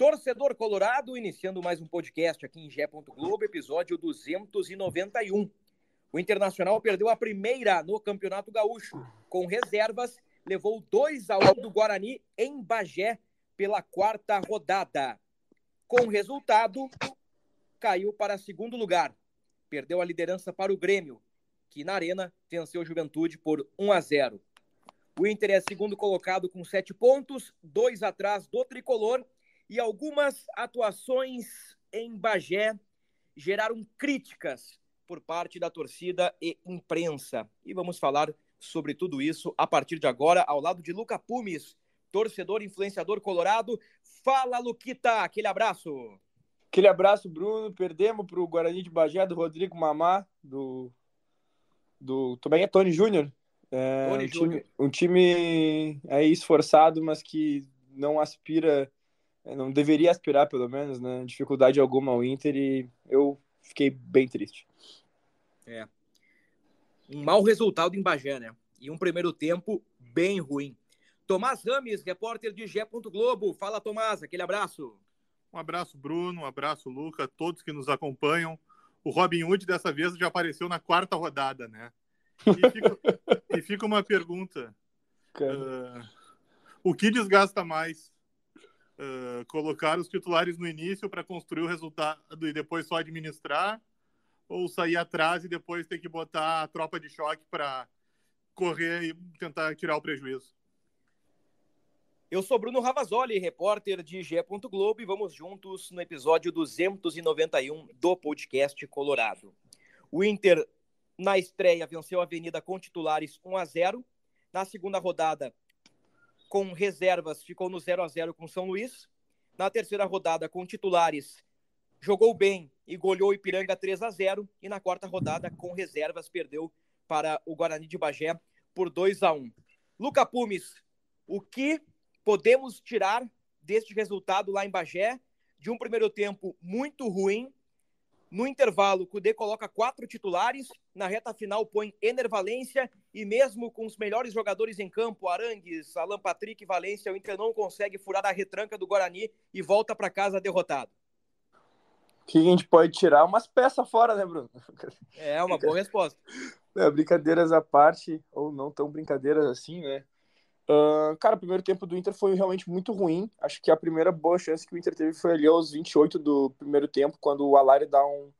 Torcedor Colorado, iniciando mais um podcast aqui em Gé. Globo, episódio 291. O Internacional perdeu a primeira no Campeonato Gaúcho. Com reservas, levou 2 a 1 do Guarani em Bagé pela quarta rodada. Com resultado, caiu para segundo lugar. Perdeu a liderança para o Grêmio, que na Arena venceu a Juventude por 1 a 0. O Inter é segundo colocado com sete pontos, dois atrás do tricolor e algumas atuações em Bagé geraram críticas por parte da torcida e imprensa. E vamos falar sobre tudo isso a partir de agora, ao lado de Luca Pumes, torcedor influenciador colorado. Fala, Luquita, aquele abraço. Aquele abraço, Bruno. Perdemos para o Guarani de Bagé, do Rodrigo Mamá, do. do também é Tony Júnior. É, Tony um, time, um time aí esforçado, mas que não aspira, não deveria aspirar, pelo menos, né? Dificuldade alguma ao Inter e eu fiquei bem triste. É. Um mau resultado em Bagé, né? E um primeiro tempo bem ruim. Tomás Rames, repórter de Gé. Globo. Fala, Tomás, aquele abraço. Um abraço, Bruno, um abraço, Luca, todos que nos acompanham. O Robin Hood dessa vez já apareceu na quarta rodada, né? E fica, e fica uma pergunta: uh, o que desgasta mais? Uh, colocar os titulares no início para construir o resultado e depois só administrar? Ou sair atrás e depois ter que botar a tropa de choque para correr e tentar tirar o prejuízo? Eu sou Bruno Ravazoli, repórter de Gé. Globo, e vamos juntos no episódio 291 do podcast Colorado. O Inter, na estreia, venceu a Avenida com titulares 1 a 0 Na segunda rodada, com reservas, ficou no 0 a 0 com São Luís. Na terceira rodada, com titulares, jogou bem e goleou Ipiranga 3 a 0 E na quarta rodada, com reservas, perdeu para o Guarani de Bagé por 2 a 1 Luca Pumes, o que podemos tirar deste resultado lá em Bagé, de um primeiro tempo muito ruim. No intervalo, o Cudê coloca quatro titulares, na reta final põe Enervalência e mesmo com os melhores jogadores em campo, Arangues, Alan Patrick e Valência, o Inter não consegue furar a retranca do Guarani e volta para casa derrotado. O que a gente pode tirar? Umas peças fora, né, Bruno? É uma boa resposta. É, brincadeiras à parte, ou não tão brincadeiras assim, né? Uh, cara, o primeiro tempo do Inter foi realmente muito ruim. Acho que a primeira boa chance que o Inter teve foi ali aos 28 do primeiro tempo, quando o Alari dá um,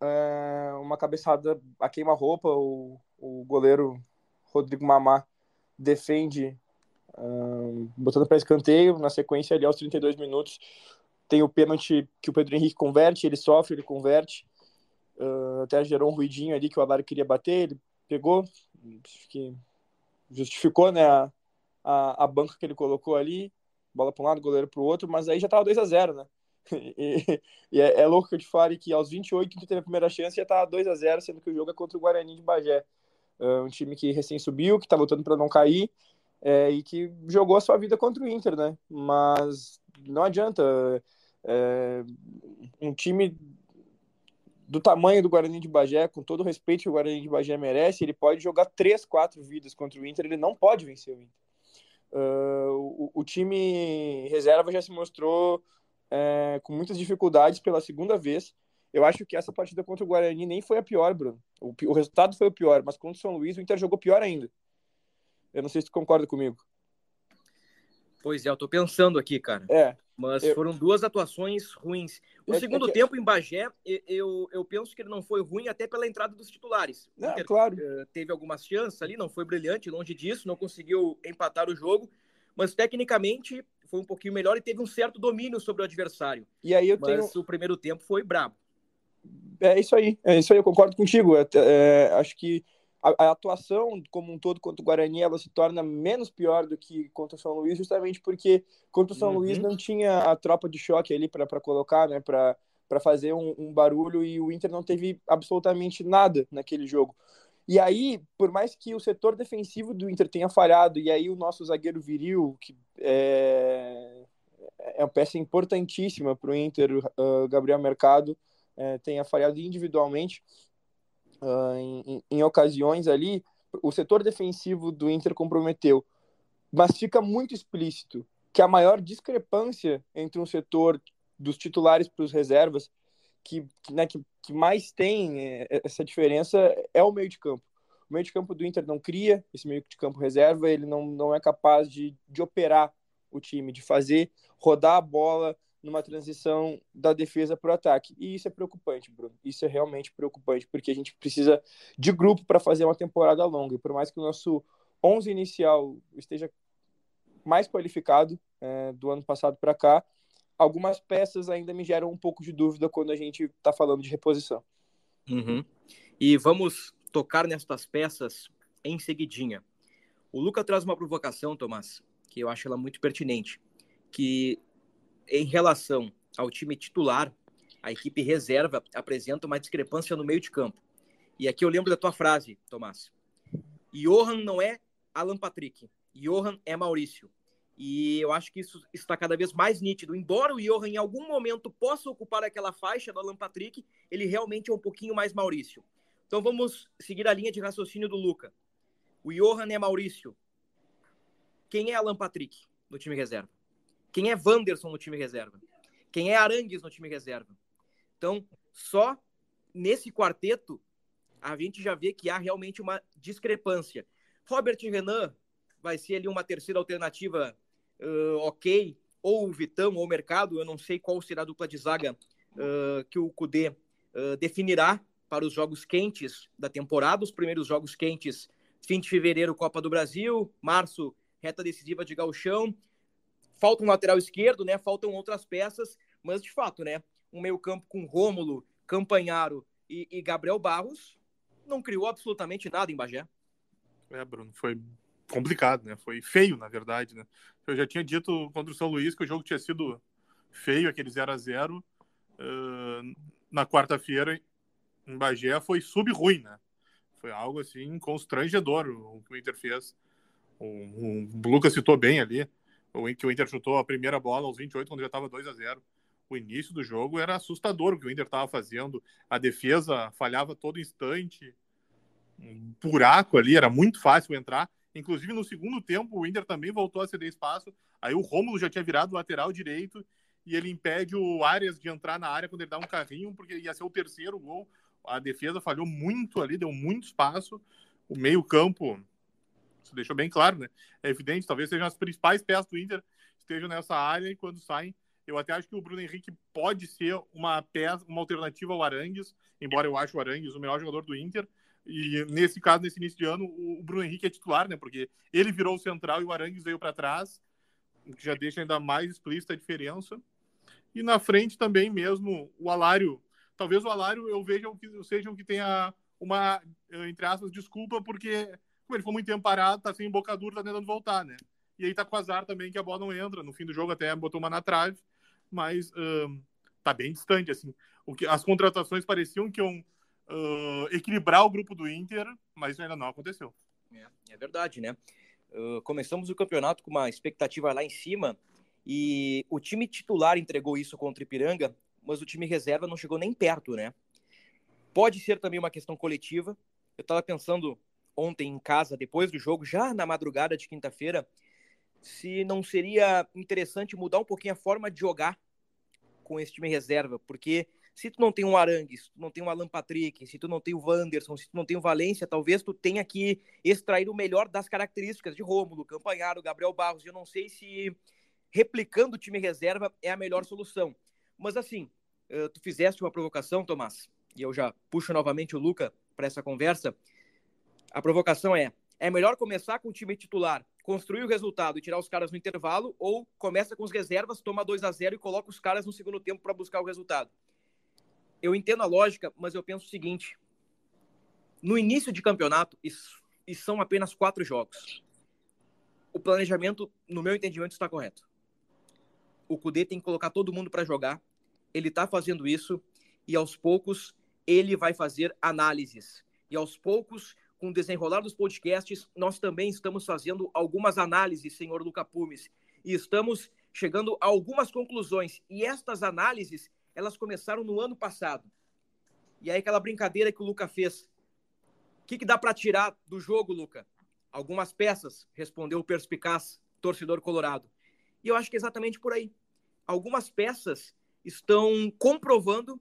uh, uma cabeçada a queima-roupa. O, o goleiro Rodrigo Mamá defende, uh, botando para escanteio. Na sequência, ali aos 32 minutos, tem o pênalti que o Pedro Henrique converte. Ele sofre, ele converte. até gerou um ruidinho ali que o Alari queria bater. Ele pegou. Acho que justificou né, a, a, a, banca que ele colocou ali, bola para um lado, goleiro para o outro, mas aí já estava 2 a 0 né? E, e é, é, louco que eu te fale que aos 28 que teve a primeira chance já estava 2 a 0 sendo que o jogo é contra o Guarani de Bagé. Uh, um time que recém subiu, que está lutando para não cair é, e que jogou a sua vida contra o Inter, né? Mas não adianta. É, um time do tamanho do Guarani de Bagé, com todo o respeito que o Guarani de Bagé merece, ele pode jogar três, quatro vidas contra o Inter, ele não pode vencer o Inter. Uh, o, o, time reserva já se mostrou é, com muitas dificuldades pela segunda vez. Eu acho que essa partida contra o Guarani nem foi a pior, Bruno. O, o resultado foi o pior, mas contra o São Luís o Inter jogou pior ainda. Eu não sei se tu concorda comigo. Pois é, eu tô pensando aqui, cara. É. Mas eu... foram duas atuações ruins. O É- segundo é que- tempo em Bagé, eu, eu penso que ele não foi ruim até pela entrada dos titulares. Não, Inter, claro. eh, teve algumas chances ali, não foi brilhante, longe disso, não conseguiu empatar o jogo, mas tecnicamente foi um pouquinho melhor e teve um certo domínio sobre o adversário. E aí eu Mas tenho. o primeiro tempo foi brabo. É isso aí, é isso aí, eu concordo contigo. É, é, acho que a, a, atuação como um todo contra o Guarani ela se torna menos pior do que contra o São Luís, justamente porque contra o São uhum. Luís não tinha a tropa de choque ali para colocar, né, para fazer um, um, barulho e o Inter não teve absolutamente nada naquele jogo. E aí, por mais que o setor defensivo do Inter tenha falhado, e aí o nosso zagueiro viril, que é, é uma peça importantíssima para o Inter, uh, Gabriel Mercado, é, tenha falhado individualmente, uh, em, em, ocasiões ali, o setor defensivo do Inter comprometeu. Mas fica muito explícito que a maior discrepância entre um setor dos titulares para os reservas, que, né, que, que mais tem é, essa diferença, é o meio de campo. O meio de campo do Inter não cria esse meio de campo reserva, ele não, não é capaz de, de operar o time, de fazer rodar a bola numa transição da defesa para o ataque. E isso é preocupante, Bruno. Isso é realmente preocupante, porque a gente precisa de grupo para fazer uma temporada longa. E por mais que o nosso 11 inicial esteja mais qualificado é, do ano passado para cá, algumas peças ainda me geram um pouco de dúvida quando a gente está falando de reposição. Uhum. E vamos tocar nestas peças em seguidinha. O Luca traz uma provocação, Tomás, que eu acho ela muito pertinente, que em relação ao time titular, a equipe reserva apresenta uma discrepância no meio de campo. E aqui eu lembro da tua frase, Tomás. Johan não é Alan Patrick. Johan é Maurício. E eu acho que isso está cada vez mais nítido. Embora o Johan em algum momento possa ocupar aquela faixa do Alan Patrick, ele realmente é um pouquinho mais Maurício. Então vamos seguir a linha de raciocínio do Luca. O Johan é Maurício. Quem é Alan Patrick no time reserva? Quem é Wanderson no time reserva? Quem é Arangues no time reserva? Então, só nesse quarteto, a gente já vê que há realmente uma discrepância. Robert Renan vai ser ali uma terceira alternativa uh, ok, ou o Vitão, ou o Mercado, eu não sei qual será a dupla de zaga uh, que o Cudê uh, definirá para os jogos quentes da temporada, os primeiros jogos quentes, fim de fevereiro, Copa do Brasil, março, reta decisiva de Galchão, falta um lateral esquerdo, né? Faltam outras peças, mas de fato, né? Um meio-campo com Rômulo, Campanharo e, e, Gabriel Barros não criou absolutamente nada em Bagé. É, Bruno, foi complicado, né? Foi feio, na verdade, né? Eu já tinha dito contra o São Luís que o jogo tinha sido feio, aquele 0 a 0 uh, na quarta-feira em Bagé foi sub-ruim, né? Foi algo assim constrangedor o que o Inter fez. O, o Lucas citou bem ali que o Inter chutou a primeira bola aos 28, quando já estava 2 a 0 O início do jogo era assustador o que o Inter estava fazendo. A defesa falhava todo instante. Um buraco ali, era muito fácil entrar. Inclusive, no segundo tempo, o Inter também voltou a ceder espaço. Aí o Rômulo já tinha virado lateral direito e ele impede o Arias de entrar na área quando ele dá um carrinho, porque ia ser o terceiro gol. A defesa falhou muito ali, deu muito espaço. O meio-campo isso deixou bem claro, né? É evidente, talvez sejam as principais peças do Inter estejam nessa área e quando saem, eu até acho que o Bruno Henrique pode ser uma peça, uma alternativa ao Arangues, embora eu ache o Arangues o melhor jogador do Inter. E nesse caso, nesse início de ano, o Bruno Henrique é titular, né? Porque ele virou o central e o Arangues veio para trás, o que já deixa ainda mais explícita a diferença. E na frente também mesmo o Alário. Talvez o Alário eu veja que seja o que tenha uma, entre aspas, desculpa, porque como ele ficou muito tempo parado, tá sem embocadura, tá tentando voltar, né? E aí tá com azar também que a bola não entra. No fim do jogo até botou uma na trave, mas tá bem distante, assim. O que, as contratações pareciam que iam uh, equilibrar o grupo do Inter, mas ainda não aconteceu. É, é verdade, né? Uh, começamos o campeonato com uma expectativa lá em cima e o time titular entregou isso contra o Ipiranga, mas o time reserva não chegou nem perto, né? Pode ser também uma questão coletiva. Eu estava pensando ontem em casa, depois do jogo, já na madrugada de quinta-feira, se não seria interessante mudar um pouquinho a forma de jogar com esse time reserva, porque se tu não tem um Arangues, se tu não tem um Alan Patrick, se tu não tem o Wanderson, se tu não tem o Valência, talvez tu tenha que extrair o melhor das características de Rômulo, Campanharo, Gabriel Barros. Eu não sei se replicando o time reserva é a melhor solução. Mas assim, eh, tu fizeste uma provocação, Tomás, e eu já puxo novamente o Luca para essa conversa. A provocação é: é melhor começar com o time titular, construir o resultado e tirar os caras no intervalo, ou começa com os reservas, toma 2 a 0 e coloca os caras no segundo tempo para buscar o resultado? Eu entendo a lógica, mas eu penso o seguinte: no início de campeonato, e são apenas quatro jogos. O planejamento, no meu entendimento, está correto. O Cudê tem que colocar todo mundo para jogar. Ele está fazendo isso e aos poucos ele vai fazer análises. E aos poucos, com o desenrolar dos podcasts, nós também estamos fazendo algumas análises, senhor Luca Pumes, e estamos chegando a algumas conclusões. E estas análises, elas começaram no ano passado. E aí aquela brincadeira que o Luca fez. O que, que dá para tirar do jogo, Luca? Algumas peças, respondeu o perspicaz torcedor colorado. E eu acho que é exatamente por aí. Algumas peças estão comprovando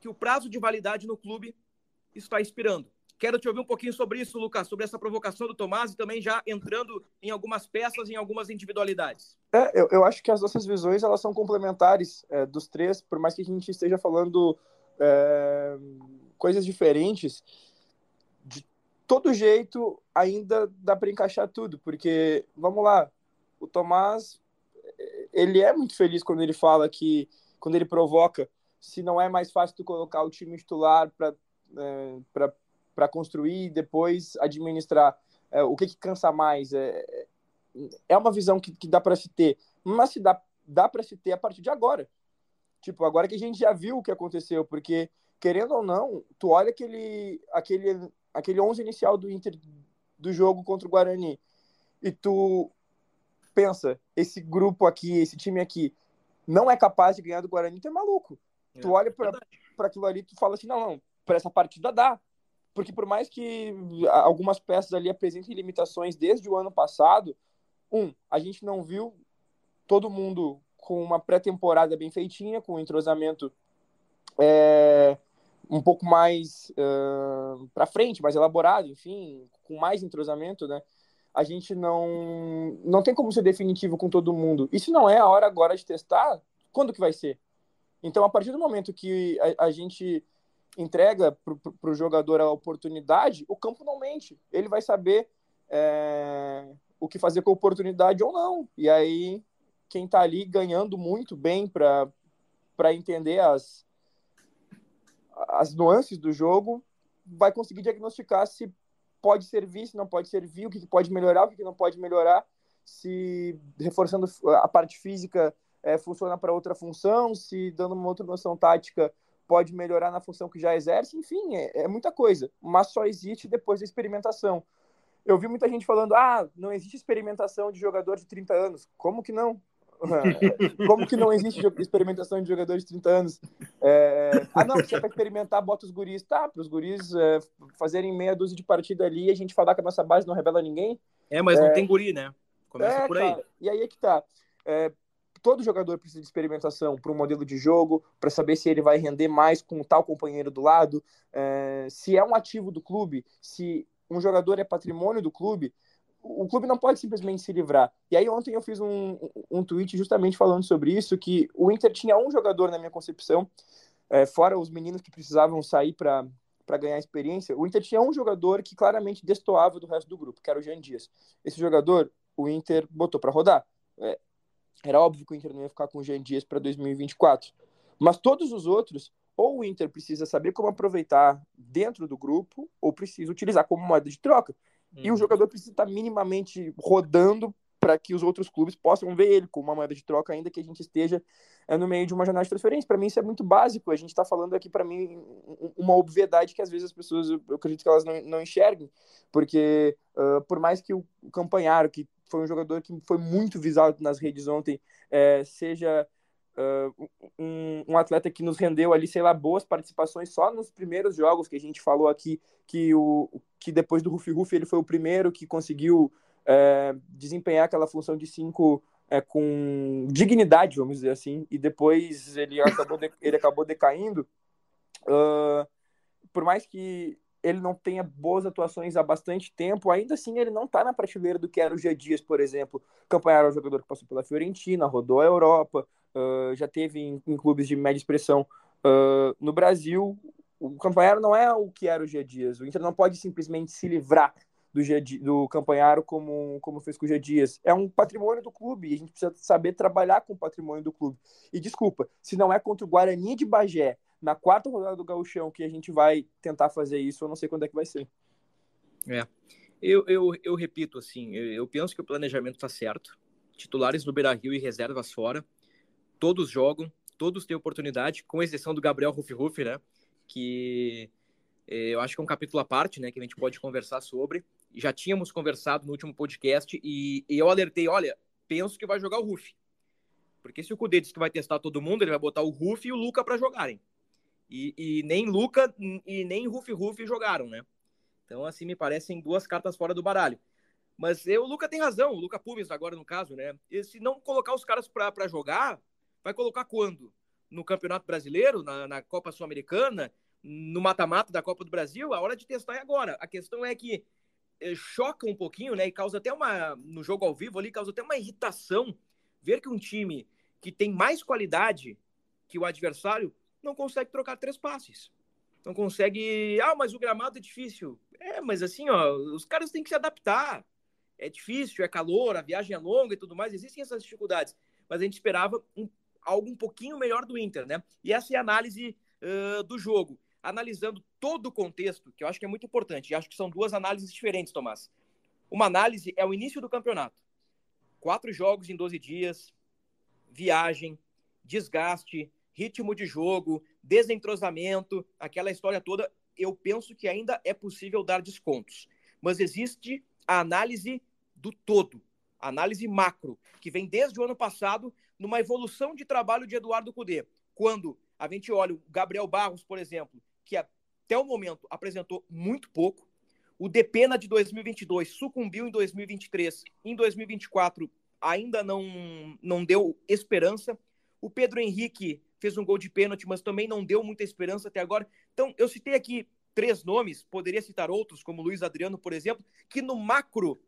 que o prazo de validade no clube está expirando. Quero te ouvir um pouquinho sobre isso, Lucas, sobre essa provocação do Tomás e também já entrando em algumas peças, em algumas individualidades. É, eu, eu acho que as nossas visões elas são complementares é, dos três, por mais que a gente esteja falando é, coisas diferentes. De todo jeito, ainda dá para encaixar tudo, porque vamos lá, o Tomás ele é muito feliz quando ele fala que quando ele provoca se não é mais fácil tu colocar o time titular para é, para construir e depois administrar. É, o que, que cansa mais? É, é, é uma visão que, que dá para se ter, mas se dá, dá para se ter a partir de agora. Tipo, agora que a gente já viu o que aconteceu, porque, querendo ou não, tu olha aquele, aquele, aquele 11 inicial do Inter do jogo contra o Guarani e tu pensa, esse grupo aqui, esse time aqui, não é capaz de ganhar do Guarani, tu é maluco. É, tu olha para aquilo ali, tu fala assim, não, não, para essa partida dá. Porque por mais que algumas peças ali apresentem limitações desde o ano passado, um, a gente não viu todo mundo com uma pré-temporada bem feitinha, com um entrosamento é, um pouco mais uh, para frente, mais elaborado, enfim, com mais entrosamento, né? A gente não não tem como ser definitivo com todo mundo. Se não é a hora agora de testar, quando que vai ser? Então, a partir do momento que a, a gente entrega para o jogador a oportunidade, o campo não mente. Ele vai saber é, o que fazer com a oportunidade ou não. E aí, quem está ali ganhando muito bem para entender as, as nuances do jogo, vai conseguir diagnosticar se pode servir, se não pode servir, o que pode melhorar, o que não pode melhorar, se reforçando a parte física é, funciona para outra função, se dando uma outra noção tática pode melhorar na função que já exerce, enfim, é, é, muita coisa, mas só existe depois da experimentação. Eu vi muita gente falando, ah, não existe experimentação de jogador de 30 anos. Como que não? Como que não existe experimentação de jogadores de 30 anos? É... Ah, não, você vai experimentar, bota os guris. Tá, para os guris é, fazerem meia dúzia de partida ali e a gente falar que a nossa base não revela ninguém. É, mas não é. tem guri, né? Começa é, por aí. E aí é que tá. Todo jogador precisa de experimentação para um modelo de jogo, para saber se ele vai render mais com tal companheiro do lado, é, se é um ativo do clube, se um jogador é patrimônio do clube, o clube não pode simplesmente se livrar. E aí ontem eu fiz um, um tweet justamente falando sobre isso, que o Inter tinha um jogador na minha concepção, é, fora os meninos que precisavam sair para para ganhar experiência, o Inter tinha um jogador que claramente destoava do resto do grupo, que era o Jean Dias. Esse jogador, o Inter botou para rodar. É, era óbvio que o Inter não ia ficar com o Jean Dias para 2024. Mas todos os outros, ou o Inter precisa saber como aproveitar dentro do grupo, ou precisa utilizar como moeda de troca. Uhum. E o uhum. jogador precisa estar minimamente rodando para que os outros clubes possam ver ele como uma moeda de troca, ainda que a gente esteja é, no meio de uma janela de transferência. Para mim, isso é muito básico. A gente está falando aqui, para mim, uma obviedade que às vezes as pessoas, eu acredito que elas não, não enxerguem, porque uh, por mais que o Campanharo, que foi um jogador que foi muito visado nas redes ontem, é, seja uh, um, um, atleta que nos rendeu ali, sei lá, boas participações só nos primeiros jogos que a gente falou aqui, que, o, que depois do Rufi Rufi ele foi o primeiro que conseguiu é, desempenhar aquela função de cinco é, com dignidade, vamos dizer assim, e depois ele acabou, de, ele acabou decaindo. Uh, por mais que ele não tenha boas atuações há bastante tempo, ainda assim ele não está na prateleira do que era o G Dias, por exemplo. Campanharo é um jogador que passou pela Fiorentina, rodou a Europa, uh, já teve em, em, clubes de média expressão uh, no Brasil. O Campanharo não é o que era o G Dias. O Inter não pode simplesmente se livrar do, G, do Campanharo como, como fez com o G Dias. É um patrimônio do clube e a gente precisa saber trabalhar com o patrimônio do clube. E desculpa, se não é contra o Guarani de Bagé, na quarta rodada do Gauchão que a gente vai tentar fazer isso, eu não sei quando é que vai ser. É. Eu, eu, eu repito, assim, eu, eu penso que o planejamento está certo. Titulares no Beira Rio e reservas fora. Todos jogam, todos têm oportunidade, com exceção do Gabriel Rufi Rufi, né? Que eh, eu acho que é um capítulo à parte, né? Que a gente pode conversar sobre. Já tínhamos conversado no último podcast e, e eu alertei, olha, penso que vai jogar o Rufi. Porque se o Cudê disse que vai testar todo mundo, ele vai botar o Rufi e o Luca para jogarem. E, e, nem Luca e nem Rufi Rufi jogaram, né? Então, assim, me parecem duas cartas fora do baralho. Mas eu, o Luca tem razão, o Luca Pumes agora no caso, né? E se não colocar os caras para jogar, vai colocar quando? No Campeonato Brasileiro, na, na Copa Sul-Americana, no mata-mata da Copa do Brasil? A hora de testar é agora. A questão é que eh, choca um pouquinho, né? E causa até uma. No jogo ao vivo ali, causa até uma irritação ver que um time que tem mais qualidade que o adversário não consegue trocar três passes. Não consegue. Ah, mas o gramado é difícil. É, mas assim, ó, os caras têm que se adaptar. É difícil, é calor, a viagem é longa e tudo mais, existem essas dificuldades. Mas a gente esperava um, algo um pouquinho melhor do Inter, né? E essa é a análise uh, do jogo. Analisando todo o contexto, que eu acho que é muito importante, acho que são duas análises diferentes, Tomás. Uma análise é o início do campeonato. Quatro jogos em 12 dias, viagem, desgaste, ritmo de jogo, desentrosamento, aquela história toda. Eu penso que ainda é possível dar descontos. Mas existe a análise do todo, a análise macro, que vem desde o ano passado numa evolução de trabalho de Eduardo Cudê. Quando a gente olha o Gabriel Barros, por exemplo, que até o momento apresentou muito pouco, o Depena de 2022 sucumbiu em 2023, em 2024 ainda não, não deu esperança. O Pedro Henrique fez um gol de pênalti, mas também não deu muita esperança até agora. Então, eu citei aqui três nomes, poderia citar outros, como Luiz Adriano, por exemplo, que no macro,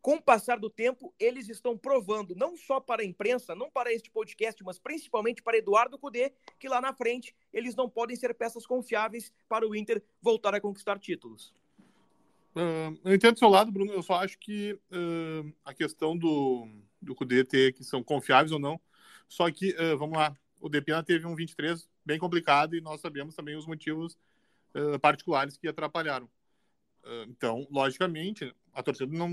com o passar do tempo, eles estão provando, não só para a imprensa, não para este podcast, mas principalmente para Eduardo Cudê, que lá na frente eles não podem ser peças confiáveis para o Inter voltar a conquistar títulos. Uh, eu entendo do seu lado, Bruno. Eu só acho que uh, a questão do, do Cudê ter que são confiáveis ou não. Só que, uh, vamos lá, o Depena teve um 23 bem complicado e nós sabemos também os motivos uh, particulares que atrapalharam. Uh, então, logicamente, a torcida não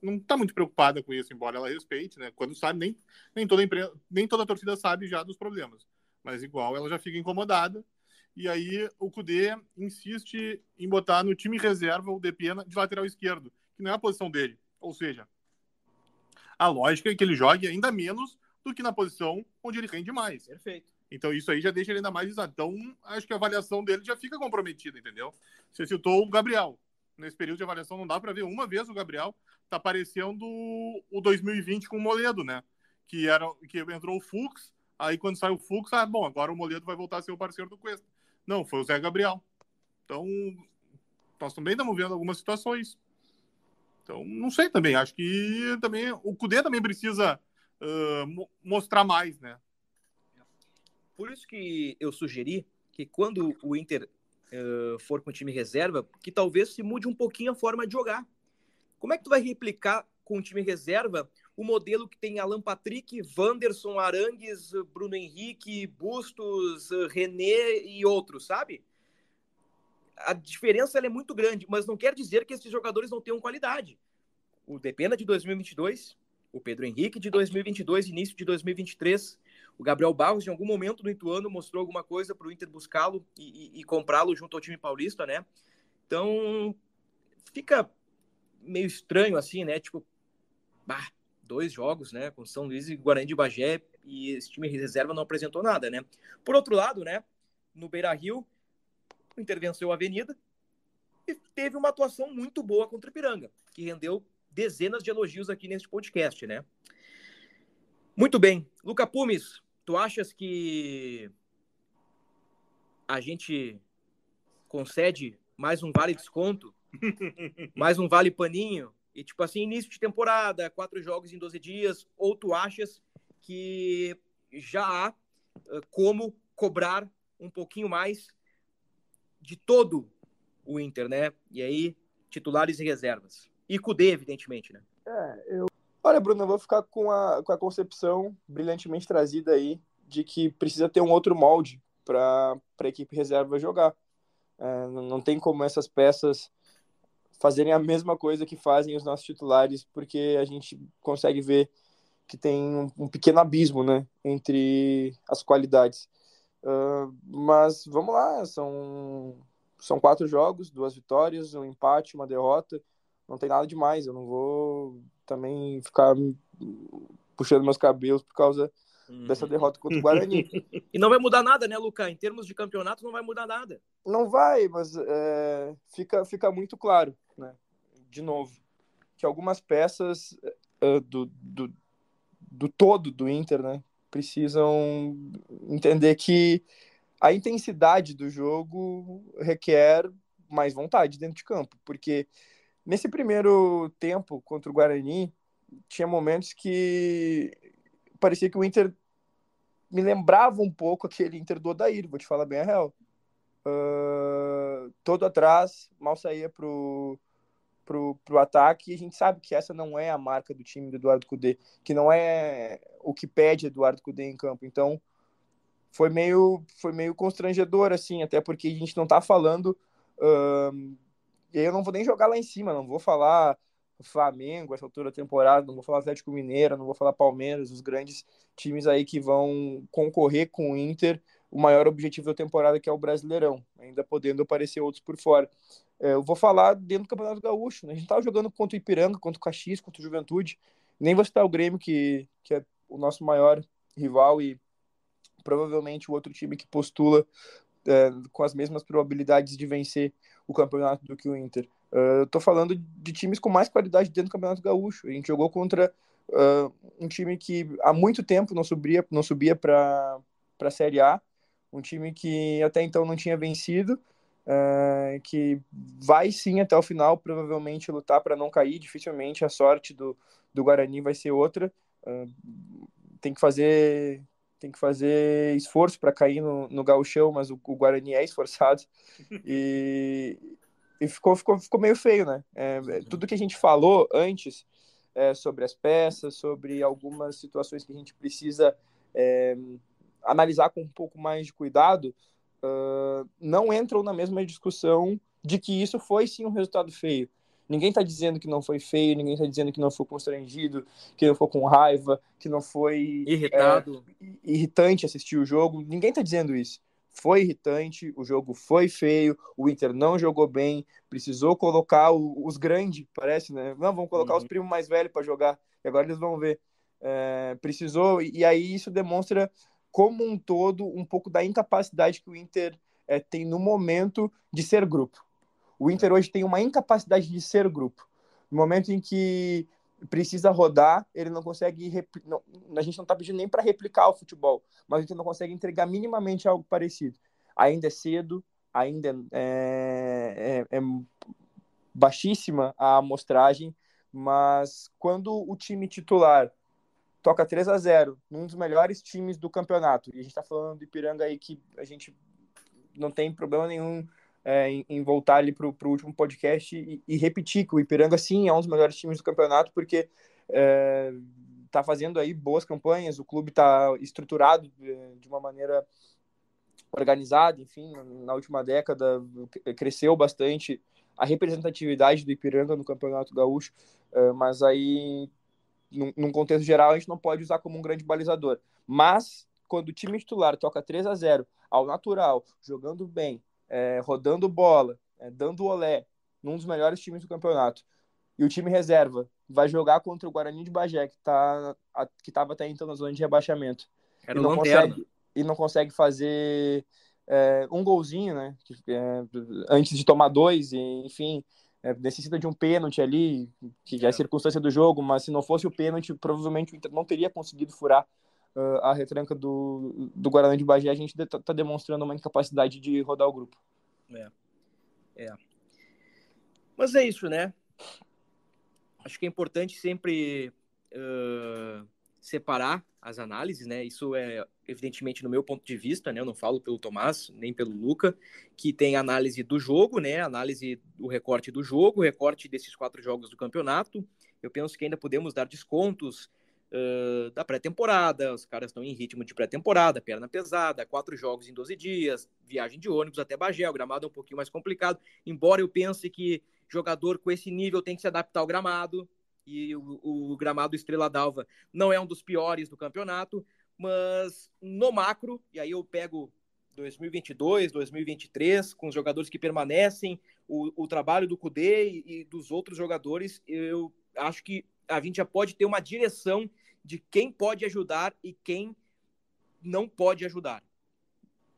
não está muito preocupada com isso, embora ela respeite, né? Quando sabe, nem, nem, toda empresa, nem toda a torcida sabe já dos problemas. Mas igual ela já fica incomodada. E aí o Cudê insiste em botar no time reserva o Depena de lateral esquerdo, que não é a posição dele. Ou seja, a lógica é que ele jogue ainda menos do que na posição onde ele rende mais. Perfeito. Então isso aí já deixa ele ainda mais exato. Então acho que a avaliação dele já fica comprometida, entendeu? Você citou o Gabriel. Nesse período de avaliação não dá para ver uma vez o Gabriel tá parecendo o 2020 com o Moledo, né? Que era que entrou o Fux, aí quando sai o Fux, ah, bom, agora o Moledo vai voltar a ser o parceiro do Cuesta. Não, foi o Zé Gabriel. Então, nós também estamos vendo algumas situações. Então, não sei também. Acho que também o Cudê também precisa uh, mostrar mais, né? Por isso que eu sugeri que quando o Inter uh, for com o time reserva, que talvez se mude um pouquinho a forma de jogar. Como é que tu vai replicar com o time reserva o modelo que tem Alan Patrick, Wanderson, Arangues, Bruno Henrique, Bustos, René e outros, sabe? A diferença é muito grande, mas não quer dizer que esses jogadores não tenham qualidade. O Depena de 2022, o Pedro Henrique de 2022, início de 2023, o Gabriel Barros, em algum momento do Ituano, mostrou alguma coisa para o Inter buscá-lo e, e, e comprá-lo junto ao time paulista, né? Então, fica meio estranho assim, né? Tipo, bah, dois jogos, né? Com São Luís e Guarani de Bagé, e esse time reserva não apresentou nada, né? Por outro lado, né? No Beira Rio, o Inter venceu a Avenida e teve uma atuação muito boa contra o Piranga, que rendeu dezenas de elogios aqui neste podcast, né? Muito bem. Luca Pumes, tu achas que a gente concede mais um vale desconto? mais um vale paninho e, tipo assim, início de temporada, quatro jogos em 12 dias, ou tu achas que já há uh, como cobrar um pouquinho mais de todo o Inter, né? E aí, titulares e reservas. E Cudê, evidentemente, né? É, eu... Olha, Bruno, eu vou ficar com a, com a concepção brilhantemente trazida aí de que precisa ter um outro molde para a equipe reserva jogar. É, não tem como essas peças fazerem a mesma coisa que fazem os nossos titulares, porque a gente consegue ver que tem um, um pequeno abismo né, entre as qualidades. Uh, mas vamos lá, são, são quatro jogos, duas vitórias, um empate, uma derrota. Não tem nada demais. Eu não vou também ficar puxando meus cabelos por causa dessa uhum. derrota contra o Guarani. e não vai mudar nada, né, Luca? Em termos de campeonato, não vai mudar nada. Não vai, mas é, fica, fica muito claro, né? De novo, que algumas peças uh, do, do, do todo do Inter, né? Precisam entender que a intensidade do jogo requer mais vontade dentro de campo, porque nesse primeiro tempo contra o Guarani tinha momentos que parecia que o Inter me lembrava um pouco aquele Inter do Odair, vou te falar bem a real. Uh, todo atrás, mal saía pro, pro, pro ataque, e a gente sabe que essa não é a marca do time do Eduardo Cudê, que não é o que pede Eduardo Cudê em campo. Então, foi meio, foi meio constrangedor, assim, até porque a gente não tá falando. Uh, e aí eu não vou nem jogar lá em cima, não vou falar Flamengo, essa altura da temporada, não vou falar Atlético Mineiro, não vou falar Palmeiras, os grandes times aí que vão concorrer com o Inter, o maior objetivo da temporada que é o Brasileirão, ainda podendo aparecer outros por fora. É, eu vou falar dentro do Campeonato Gaúcho, né? a gente estava jogando contra o Ipiranga, contra o Caxias, contra o Juventude, nem vou citar o Grêmio, que, que é o nosso maior rival e provavelmente o outro time que postula é, com as mesmas probabilidades de vencer o campeonato do que o Inter. Uh, tô falando de times com mais qualidade dentro do Campeonato Gaúcho. A gente jogou contra uh, um time que há muito tempo não subia, não subia para a Série A, um time que até então não tinha vencido, uh, que vai sim até o final, provavelmente lutar para não cair. Dificilmente a sorte do, do Guarani vai ser outra. tem que fazer tem que fazer esforço para cair no, no gauchão, mas o, o Guarani é esforçado. E, e ficou, ficou, ficou meio feio, né? É, é, tudo que a gente falou antes é, sobre as peças, sobre algumas situações que a gente precisa é, analisar com um pouco mais de cuidado, uh, não entram na mesma discussão de que isso foi sim um resultado feio. Ninguém está dizendo que não foi feio, ninguém está dizendo que não foi constrangido, que não foi com raiva, que não foi irritado, é, irritante assistir o jogo. Ninguém está dizendo isso foi irritante, o jogo foi feio, o Inter não jogou bem, precisou colocar o, os grandes, parece, né? Não, vamos colocar uhum. os primos mais velhos para jogar, e agora eles vão ver. É, precisou, e, aí isso demonstra como um todo um pouco da incapacidade que o Inter é, tem no momento de ser grupo. O Inter hoje tem uma incapacidade de ser grupo. No momento em que precisa rodar, ele não consegue. Não, a gente não está pedindo nem para replicar o futebol, mas a gente não consegue entregar minimamente algo parecido. Ainda é cedo, ainda é, é, é baixíssima a amostragem, mas quando o time titular toca 3 a 0 num dos melhores times do campeonato, e a gente está falando de Ipiranga aí que a gente não tem problema nenhum é, em, em, voltar ali para o último podcast e, e, repetir que o Ipiranga sim é um dos melhores times do campeonato, porque está é, fazendo aí boas campanhas, o clube está estruturado é, de uma maneira organizada, enfim, na última década cresceu bastante a representatividade do Ipiranga no Campeonato Gaúcho, é, mas aí, num, num contexto geral, a gente não pode usar como um grande balizador. Mas, quando o time titular toca 3 a 0 ao natural, jogando bem, é, rodando bola, é, dando olé, num dos melhores times do campeonato, e o time reserva vai jogar contra o Guarani de Bagé, que tá, que estava até então na zona de rebaixamento, Era e não consegue e não consegue fazer é, um golzinho, né? É, antes de tomar dois, e, enfim, é, necessita de um pênalti ali, que é a circunstância do jogo, mas se não fosse o pênalti, provavelmente o Inter não teria conseguido furar uh, a retranca do, do Guarani de Bagé, a gente está tá demonstrando uma incapacidade de rodar o grupo. É. é. Mas é isso, né? Acho que é importante sempre uh, separar as análises, né? Isso é evidentemente no meu ponto de vista, né? Eu não falo pelo Tomás nem pelo Luca, que tem análise do jogo, né? Análise do recorte do jogo, recorte desses quatro jogos do campeonato. Eu penso que ainda podemos dar descontos uh, da pré-temporada, os caras estão em ritmo de pré-temporada, perna pesada, quatro jogos em 12 dias, viagem de ônibus até Bagé, o gramado é um pouquinho mais complicado, embora eu pense que jogador com esse nível tem que se adaptar ao gramado, e o, o gramado Estrela d'Alva não é um dos piores do campeonato, mas no macro, e aí eu pego 2022, 2023, com os jogadores que permanecem, o, o trabalho do Cudê e, e, dos outros jogadores, eu acho que a gente já pode ter uma direção de quem pode ajudar e quem não pode ajudar.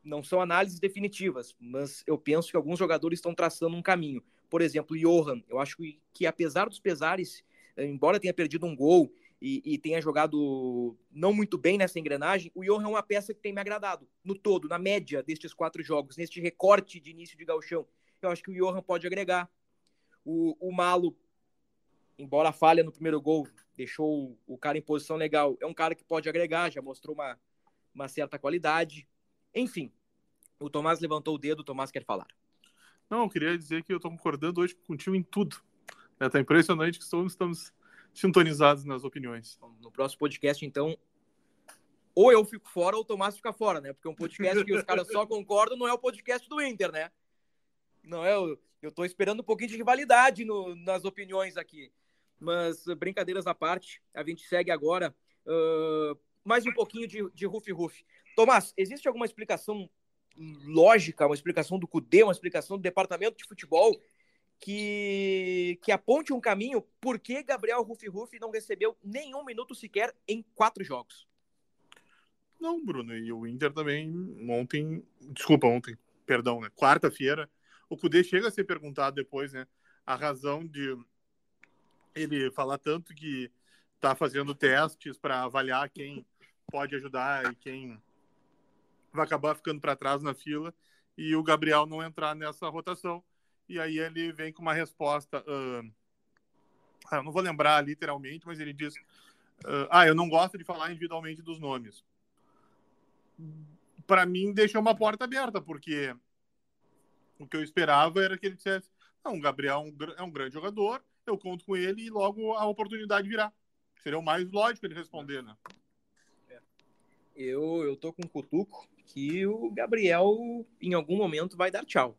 Não são análises definitivas, mas eu penso que alguns jogadores estão traçando um caminho. Por exemplo, Johan, eu acho que, que apesar dos pesares, embora tenha perdido um gol e, e, tenha jogado não muito bem nessa engrenagem, o Johan é uma peça que tem me agradado no todo, na média destes quatro jogos, neste recorte de início de galchão. Eu acho que o Johan pode agregar. O, o Malo embora falha no primeiro gol, deixou o cara em posição legal. É um cara que pode agregar, já mostrou uma, uma certa qualidade. Enfim, o Tomás levantou o dedo, o Tomás quer falar. Não, eu queria dizer que eu estou concordando hoje contigo em tudo. É, tá impressionante que estamos, estamos sintonizados nas opiniões. No próximo podcast, então, ou eu fico fora ou o Tomás fica fora, né? Porque um podcast que os caras só concordam não é o podcast do Inter, né? Não é, eu, eu tô esperando um pouquinho de rivalidade no, nas opiniões aqui. Mas brincadeiras à parte, a gente segue agora uh, mais um pouquinho de, de Ruf Ruf. Tomás, existe alguma explicação lógica, uma explicação do CUDE, uma explicação do departamento de futebol que, que aponte um caminho por que Gabriel Ruf Ruf não recebeu nenhum minuto sequer em quatro jogos? Não, Bruno, e o Inter também ontem, desculpa, ontem, perdão, né? Quarta-feira, o Cudê chega a ser perguntado depois, né? A razão de ele falar tanto que está fazendo testes para avaliar quem pode ajudar e quem vai acabar ficando para trás na fila e o Gabriel não entrar nessa rotação. E aí ele vem com uma resposta. Uh, eu não vou lembrar literalmente, mas ele diz: uh, Ah, eu não gosto de falar individualmente dos nomes. Para mim, deixou uma porta aberta, porque o que eu esperava era que ele dissesse: Não, o Gabriel é um é grande jogador, eu conto com ele e logo a oportunidade virá. Seria o mais lógico ele responder, né? É. Eu, eu tô com um cutuco que o Gabriel, em algum momento, vai dar tchau.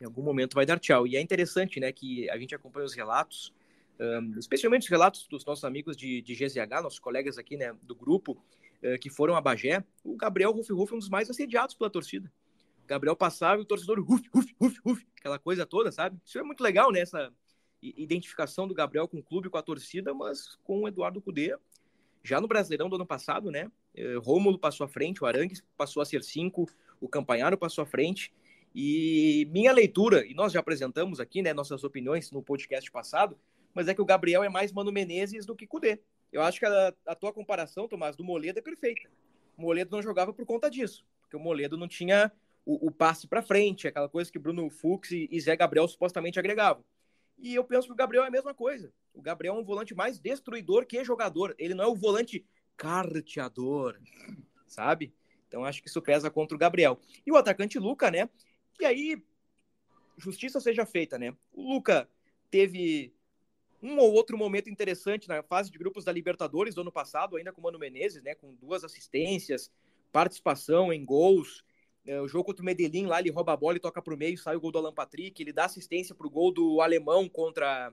Em algum momento vai dar tchau. E é interessante, né, que a gente acompanha os relatos, um, especialmente os relatos dos nossos amigos de, de GZH, nossos colegas aqui, né, do grupo, uh, que foram a Bagé. O Gabriel Ruff Ruff é um dos mais assediados pela torcida. Gabriel passava e o torcedor, ruf, ruf, ruf, ruf, aquela coisa toda, sabe? Isso é muito legal, né? Essa, identificação do Gabriel com o clube, com a torcida, mas com o Eduardo Cudê. Já no Brasileirão do ano passado, né? Eh, Rômulo passou à frente, o Arangues passou a ser cinco, o Campanharo passou à frente. E minha leitura, e nós já apresentamos aqui, né, nossas opiniões no podcast passado, mas é que o Gabriel é mais Mano Menezes do que Cudê. Eu acho que a, a tua comparação, Tomás, do Moledo é perfeita. O Moledo não jogava por conta disso, porque o Moledo não tinha o, o passe para frente, aquela coisa que Bruno Fux e, e Zé Gabriel supostamente agregavam. E eu penso que o Gabriel é a mesma coisa. O Gabriel é um volante mais destruidor que jogador. Ele não é o volante carteador, sabe? Então acho que isso pesa contra o Gabriel. E o atacante Luca, né? E aí, justiça seja feita, né? O Luca teve um ou outro momento interessante na fase de grupos da Libertadores do ano passado, ainda com o Mano Menezes, né? Com duas assistências, participação em gols. É, o jogo contra o Medellín, lá ele rouba a bola e toca para o meio, sai o gol do Alan Patrick, ele dá assistência para o gol do alemão contra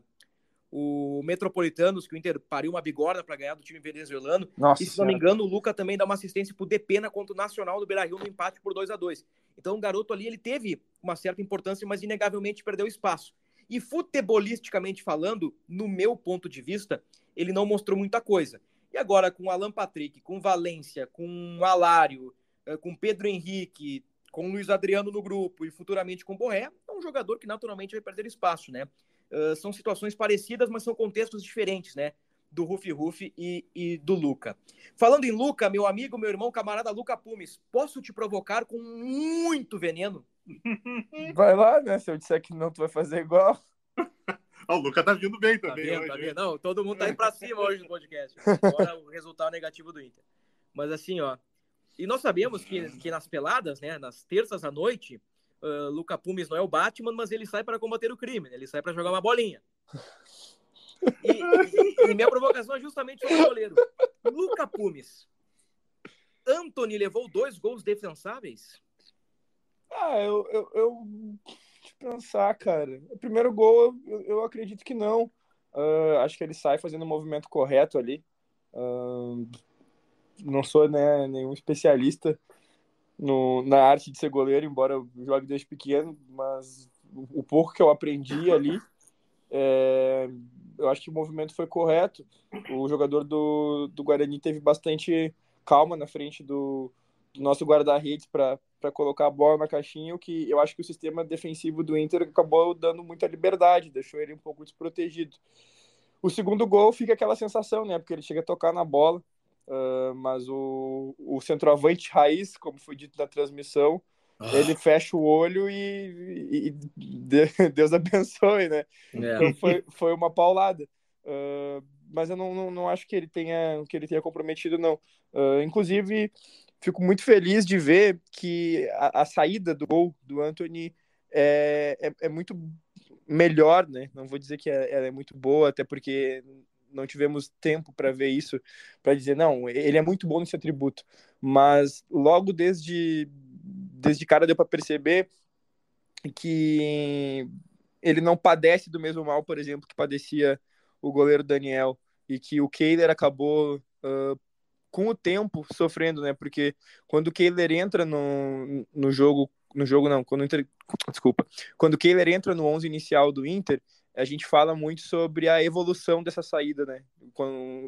o Metropolitanos, que o Inter pariu uma bigorna para ganhar do time venezuelano. Nossa, e se não me engano, o Luca também dá uma assistência para o Depena contra o Nacional do Beira-Rio no empate por 2 a 2 Então o garoto ali ele teve uma certa importância, mas inegavelmente perdeu espaço. E futebolisticamente falando, no meu ponto de vista, ele não mostrou muita coisa. E agora com o Alan Patrick, com Valência, com o Alário, com Pedro Henrique, com Luiz Adriano no grupo e futuramente com Borré, é um jogador que naturalmente vai perder espaço, né? Uh, são situações parecidas, mas são contextos diferentes, né? Do Rufi Rufi e, e, do Luca. Falando em Luca, meu amigo, meu irmão, camarada Luca Pumes, posso te provocar com muito veneno? Vai lá, né? Se eu disser que não, tu vai fazer igual. o Luca tá vindo bem também. Tá vendo, tá vendo? Não, todo mundo tá indo pra cima hoje no podcast. Agora o resultado negativo do Inter. Mas assim, ó, e nós sabemos que, que nas peladas, né, nas terças à noite, uh, Luca Pumes não é o Batman, mas ele sai para combater o crime, né? ele sai para jogar uma bolinha. E, e, e, minha provocação é justamente sobre o goleiro. Luca Pumes. Anthony levou dois gols defensáveis? Ah, eu, eu, eu de pensar, cara. O primeiro gol, eu, eu acredito que não. Uh, acho que ele sai fazendo o movimento correto ali. Uh, não sou né, nenhum especialista no, na arte de ser goleiro, embora eu jogue desde pequeno, mas o, pouco que eu aprendi ali, é, eu acho que o movimento foi correto. O jogador do, do Guarani teve bastante calma na frente do, do nosso guarda-redes para colocar a bola na caixinha, o que eu acho que o sistema defensivo do Inter acabou dando muita liberdade, deixou ele um pouco desprotegido. O segundo gol fica aquela sensação, né? Porque ele chega a tocar na bola, uh, mas o, o centroavante raiz, como foi dito na transmissão, ah. ele fecha o olho e, e, Deus abençoe, né? É. Então foi, foi uma paulada. Uh, mas eu não, não, não, acho que ele tenha que ele tenha comprometido, não. Uh, inclusive, fico muito feliz de ver que a, a saída do gol do Anthony é, é, é, muito melhor, né? Não vou dizer que ela é muito boa, até porque não tivemos tempo para ver isso, para dizer, não, ele é muito bom nesse atributo. Mas logo desde, desde cara deu para perceber que ele não padece do mesmo mal, por exemplo, que padecia o goleiro Daniel, e que o Kehler acabou uh, com o tempo sofrendo, né? Porque quando o Kehler entra no, no jogo, no jogo não, quando Inter, desculpa, quando o Kehler entra no 11 inicial do Inter, a gente fala muito sobre a evolução dessa saída, né?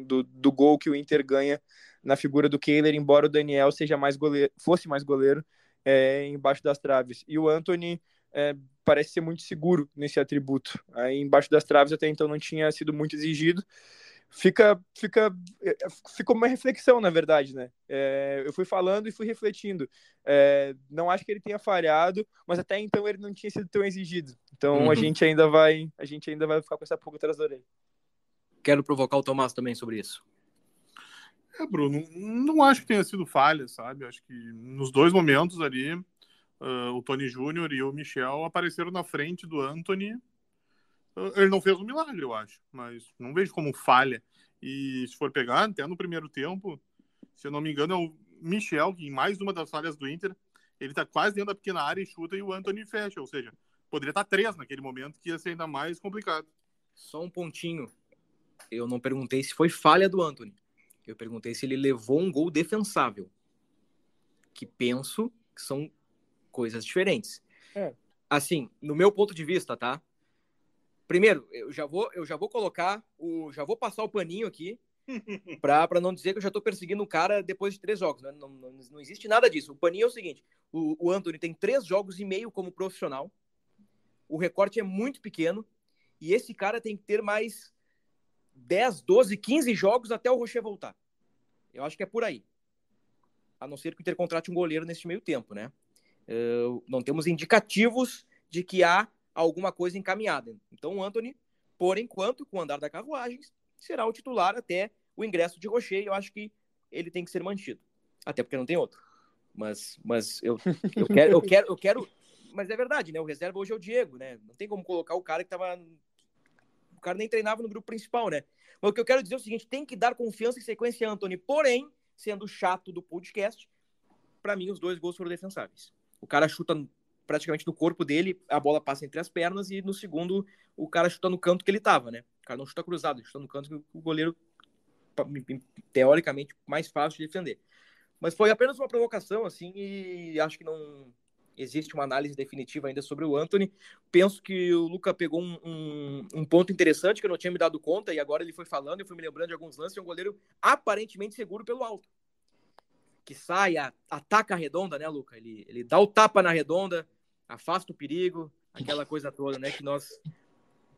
Do, do gol que o Inter ganha na figura do Kehler, embora o Daniel seja mais goleiro, fosse mais goleiro é, embaixo das traves. E o Anthony é, parece ser muito seguro nesse atributo. Aí embaixo das traves até então não tinha sido muito exigido fica, fica, é, ficou uma reflexão, na verdade, né? É, eu fui falando e fui refletindo. É, não acho que ele tenha falhado, mas até então ele não tinha sido tão exigido. Então uhum. a gente ainda vai, a gente ainda vai ficar com essa pulga atrás da orelha. Quero provocar o Tomás também sobre isso. É, Bruno, não acho que tenha sido falha, sabe? Acho que nos dois momentos ali, uh, o Tony Júnior e o Michel apareceram na frente do Anthony ele não fez um milagre, eu acho, mas não vejo como falha. E se for pegar, até no primeiro tempo, se eu não me engano, é o Michel, que em mais uma das falhas do Inter, ele tá quase dentro da pequena área e chuta e o Anthony fecha. Ou seja, poderia estar tá três naquele momento, que ia ser ainda mais complicado. Só um pontinho. Eu não perguntei se foi falha do Anthony. Eu perguntei se ele levou um gol defensável. Que penso que são coisas diferentes. É. Assim, no meu ponto de vista, tá? Primeiro, eu já vou, eu já vou colocar o, já vou passar o paninho aqui para não dizer que eu já estou perseguindo o cara depois de três jogos. Né? Não, não, não, existe nada disso. O paninho é o seguinte: o, o Anthony tem três jogos e meio como profissional. O recorte é muito pequeno e esse cara tem que ter mais 10, 12, 15 jogos até o Rocher voltar. Eu acho que é por aí. A não ser que o Inter contrate um goleiro nesse meio tempo, né? Uh, não temos indicativos de que há alguma coisa encaminhada. Então o Anthony, por enquanto, com o andar da carruagem, será o titular até o ingresso de Rocher. Eu acho que ele tem que ser mantido. Até porque não tem outro. Mas, mas eu, eu, quero, eu, quero, eu quero. Mas é verdade, né? O reserva hoje é o Diego, né? Não tem como colocar o cara que tava. O cara nem treinava no grupo principal, né? Mas o que eu quero dizer é o seguinte: tem que dar confiança e sequência a Anthony. Porém, sendo chato do podcast, para mim os dois gols foram defensáveis. O cara chuta praticamente no corpo dele, a bola passa entre as pernas e no segundo o cara chuta no canto que ele tava, né? O cara não chuta cruzado, chuta no canto que o goleiro, teoricamente, mais fácil de defender. Mas foi apenas uma provocação, assim, e acho que não existe uma análise definitiva ainda sobre o Anthony. Penso que o Luca pegou um, um, um, ponto interessante que eu não tinha me dado conta, e agora ele foi falando, eu fui me lembrando de alguns lances, é um goleiro aparentemente seguro pelo alto. Que sai, ataca a redonda, né, Luca? Ele, ele dá o tapa na redonda, afasta o perigo, aquela coisa toda, né, que nós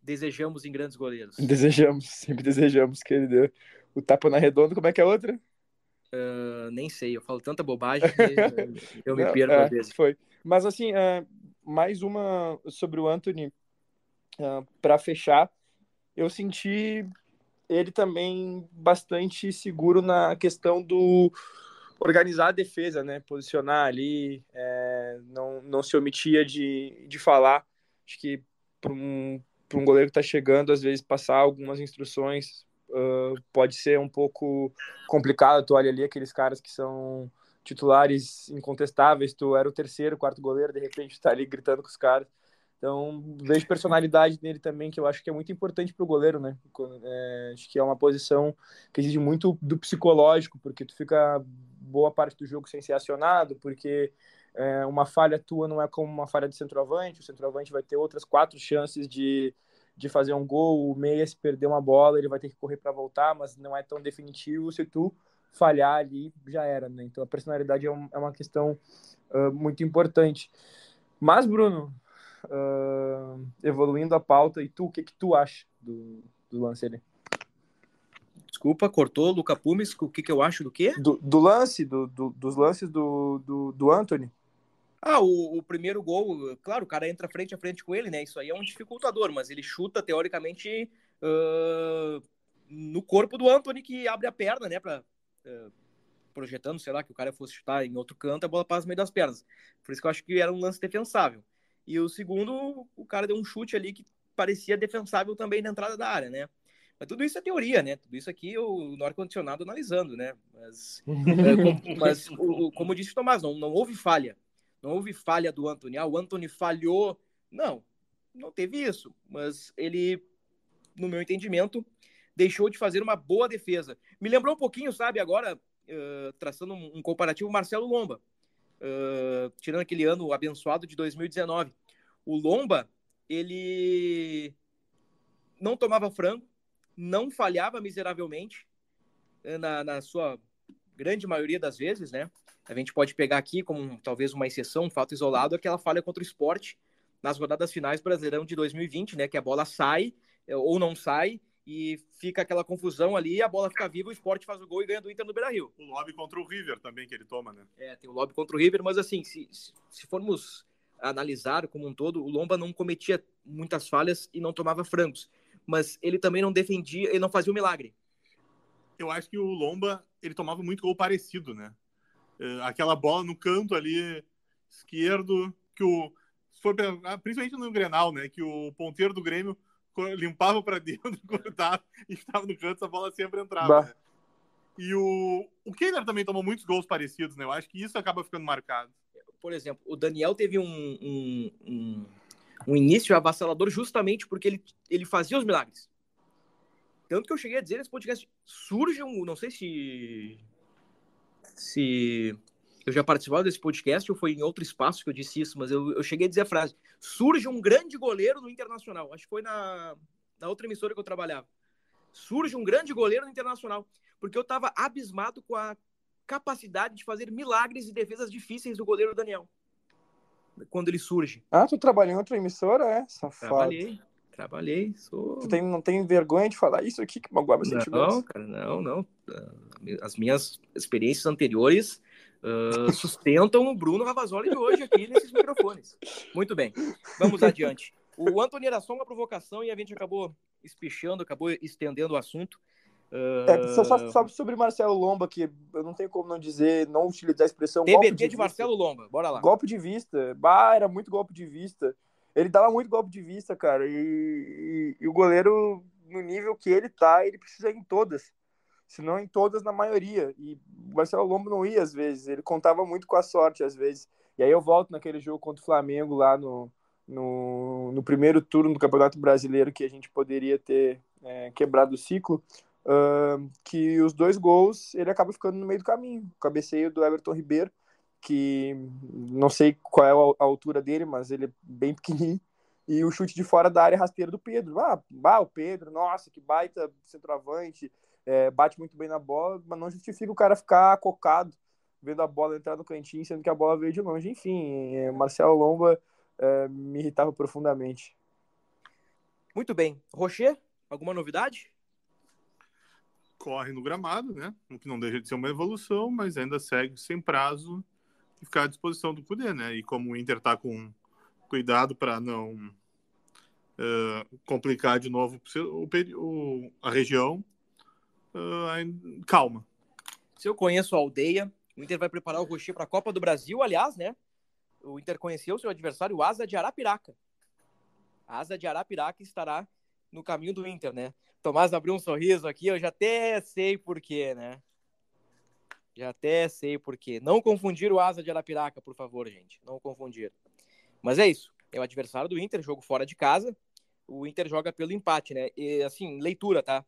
desejamos em grandes goleiros. Desejamos, sempre desejamos que ele dê o tapa na redonda. Como é que é a outra? Uh, nem sei, eu falo tanta bobagem que eu me perco é, às vezes. Foi. Mas assim, uh, mais uma sobre o Anthony, uh, ah, para fechar, eu senti ele também bastante seguro na questão do organizar a defesa, né? Posicionar ali, é, não, não se omitia de, de falar. Acho que para um, um goleiro que está chegando, às vezes passar algumas instruções uh, pode ser um pouco complicado. Tu olha ali aqueles caras que são titulares incontestáveis, tu era o terceiro, quarto goleiro, de repente está ali gritando com os caras. Então, vejo personalidade nele também, que eu acho que é muito importante para o goleiro, né? É, acho que é uma posição que exige muito do psicológico, porque tu fica boa parte do jogo sem ser acionado, porque é, uma falha tua não é como uma falha de centroavante, o centroavante vai ter outras quatro chances de, de fazer um gol, o meia se perder uma bola, ele vai ter que correr para voltar, mas não é tão definitivo se tu falhar ali, já era, né? Então a personalidade é, um, é uma questão uh, muito importante. Mas, Bruno, uh, evoluindo a pauta, e tu, o que, que tu acha do, do lance ali? Desculpa, cortou, Luca Pumes, o que, que eu acho do quê? Do, do lance, do, do, dos lances do, do, do Anthony. Ah, o, o, primeiro gol, claro, o cara entra frente a frente com ele, né? Isso aí é um dificultador, mas ele chuta, teoricamente, uh, no corpo do Anthony, que abre a perna, né? Pra, uh, projetando, sei lá, que o cara fosse chutar em outro canto, a bola passa no meio das pernas. Por isso que eu acho que era um lance defensável. E o segundo, o cara deu um chute ali que parecia defensável também na entrada da área, né? Mas tudo isso é teoria, né? Tudo isso aqui o no ar-condicionado analisando, né? Mas, é, como, mas o, como disse o Tomás, não, não houve falha. Não houve falha do Anthony. Ah, o Anthony falhou. Não, não teve isso. Mas ele, no meu entendimento, deixou de fazer uma boa defesa. Me lembrou um pouquinho, sabe, agora, uh, traçando um, comparativo, Marcelo Lomba uh, tirando aquele ano abençoado de 2019. O Lomba, ele não tomava frango, não falhava miseravelmente, eh, na, na sua grande maioria das vezes, né? A gente pode pegar aqui como talvez uma exceção, um fato isolado, aquela falha contra o esporte nas rodadas finais Brasileirão de 2020, né? Que a bola sai eh, ou não sai e fica aquela confusão ali, a bola fica viva, o esporte faz o gol e ganha do Inter no Beira-Rio. O lobby contra o River também que ele toma, né? É, tem o lobby contra o River, mas assim, se, se formos analisar como um todo, o Lomba não cometia muitas falhas e não tomava frangos, mas ele também não defendia, ele não fazia o milagre. Eu acho que o Lomba, ele tomava muito gol parecido, né? É, aquela bola no canto ali esquerdo, que o principalmente no Grenal, né, que o ponteiro do Grêmio limpava para dentro, cortava e estava no canto, a bola sempre entrava. Né? E o, o Kehler também tomou muitos gols parecidos, né? Eu acho que isso acaba ficando marcado. Por exemplo, o Daniel teve um, um, um, um início avassalador justamente porque ele, ele fazia os milagres. Tanto que eu cheguei a dizer nesse podcast, surge um, não sei se se eu já participava desse podcast ou foi em outro espaço que eu disse isso, mas eu, eu cheguei a dizer a frase: surge um grande goleiro no Internacional. Acho que foi na, na outra emissora que eu trabalhava. Surge um grande goleiro no Internacional. Porque eu estava abismado com a capacidade de fazer milagres e defesas difíceis do goleiro Daniel. Quando ele surge. Ah, tu trabalhou em outra emissora, é? Safado. Trabalhei. Trabalhei, sou... Tu tem, não tem vergonha de falar isso aqui que magoava sentimentos? Não, cara, não, não. As minhas experiências anteriores uh, sustentam o Bruno Ravazoli de hoje aqui nesses microfones. Muito bem, vamos adiante. O Antônio era só uma provocação e a gente acabou espichando, acabou estendendo o assunto. Uh... É, só, só, sobre Marcelo Lomba, que eu não tenho como não dizer, não utilizar a expressão. TBT de, de Marcelo Lomba, bora lá. Golpe de vista. Bah, era muito golpe de vista. Ele dava muito golpe de vista, cara. E, e, e o goleiro, no nível que ele tá, ele precisa ir em todas se não em todas, na maioria. E o Marcelo Lombo não ia às vezes, ele contava muito com a sorte às vezes. E aí eu volto naquele jogo contra o Flamengo lá no, no, no primeiro turno do Campeonato Brasileiro que a gente poderia ter é, quebrado o ciclo, uh, que os dois gols ele acaba ficando no meio do caminho. O cabeceio do Everton Ribeiro, que não sei qual é a altura dele, mas ele é bem pequenininho. E o chute de fora da área rasteira do Pedro. Ah, bah, o Pedro, nossa, que baita centroavante é, bate muito bem na bola, mas não justifica o cara ficar cocado vendo a bola entrar no cantinho, sendo que a bola veio de longe. Enfim, é, Marcelo Lomba é, me irritava profundamente. Muito bem. Rocher, alguma novidade? Corre no gramado, né? O que não deixa de ser uma evolução, mas ainda segue sem prazo ficar à disposição do poder, né? E como o Inter tá com cuidado para não uh, complicar de novo o, o, a região, uh, calma. Se eu conheço a aldeia, o Inter vai preparar o Rocher para a Copa do Brasil, aliás, né? O Inter conheceu seu adversário, o Asa de Arapiraca. A asa de Arapiraca estará no caminho do Inter, né? Tomás abriu um sorriso aqui, eu já até sei porquê, né? Já até sei porquê. Não confundir o asa de Arapiraca, por favor, gente. Não confundir. Mas é isso. É o adversário do Inter, jogo fora de casa. O Inter joga pelo empate, né? E, assim, leitura, tá?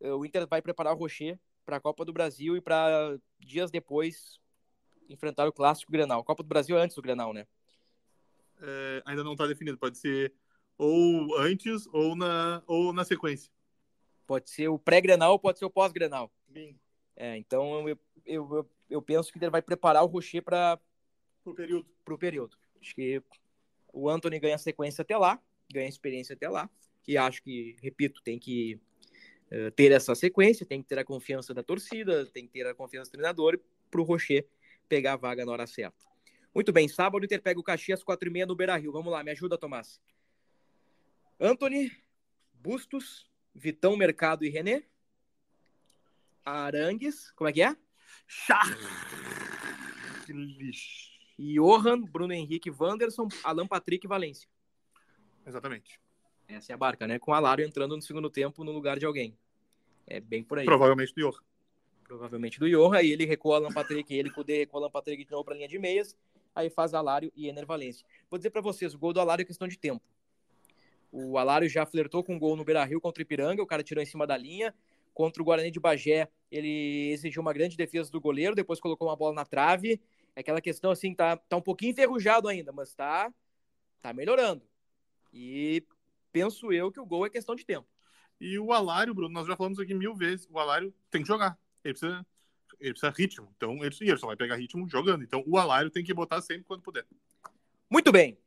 O Inter vai preparar o Rocher para a Copa do Brasil e para dias depois enfrentar o clássico Grenal. Copa do Brasil é antes do Grenal, né? É, ainda não está definido. Pode ser ou antes ou na, ou na sequência. Pode ser o pré-Grenal, pode ser o pós-Grenal. É, então eu, eu, eu, penso que ele vai preparar o Rocher para o período. Pro período. Acho que o Anthony ganha sequência até lá, ganha experiência até lá. E acho que, repito, tem que uh, ter essa sequência, tem que ter a confiança da torcida, tem que ter a confiança do treinador para o Rocher pegar a vaga na hora certa. Muito bem, sábado o Inter pega o Caxias 4 e meia no Beira Rio. Vamos lá, me ajuda, Tomás. Anthony, Bustos, Vitão, Mercado e René. Arangues, como é que é? Charles. Johan, Bruno Henrique, Wanderson, Alan Patrick e Valência. Exatamente. Essa é a barca, né? Com o Alário entrando no segundo tempo no lugar de alguém. É bem por aí. Provavelmente do Johan. Provavelmente do Johan. Aí ele recua Alan Patrick, ele Kudê recua Alan Patrick de novo para linha de meias. Aí faz Alário e Ener Valência. Vou dizer para vocês, o gol do Alário é questão de tempo. O Alário já flertou com um gol no Beira-Rio contra o Ipiranga, o cara tirou em cima da linha. Contra o Guarani de Bagé, ele exigiu uma grande defesa do goleiro, depois colocou uma bola na trave. É aquela questão assim, tá, tá um pouquinho enferrujado ainda, mas tá, tá melhorando. E penso eu que o gol é questão de tempo. E o Alário, Bruno, nós já falamos aqui mil vezes, o Alário tem que jogar. Ele precisa, ele precisa ritmo. Então, ele, ele só vai pegar ritmo jogando. Então, o Alário tem que botar sempre quando puder. Muito bem.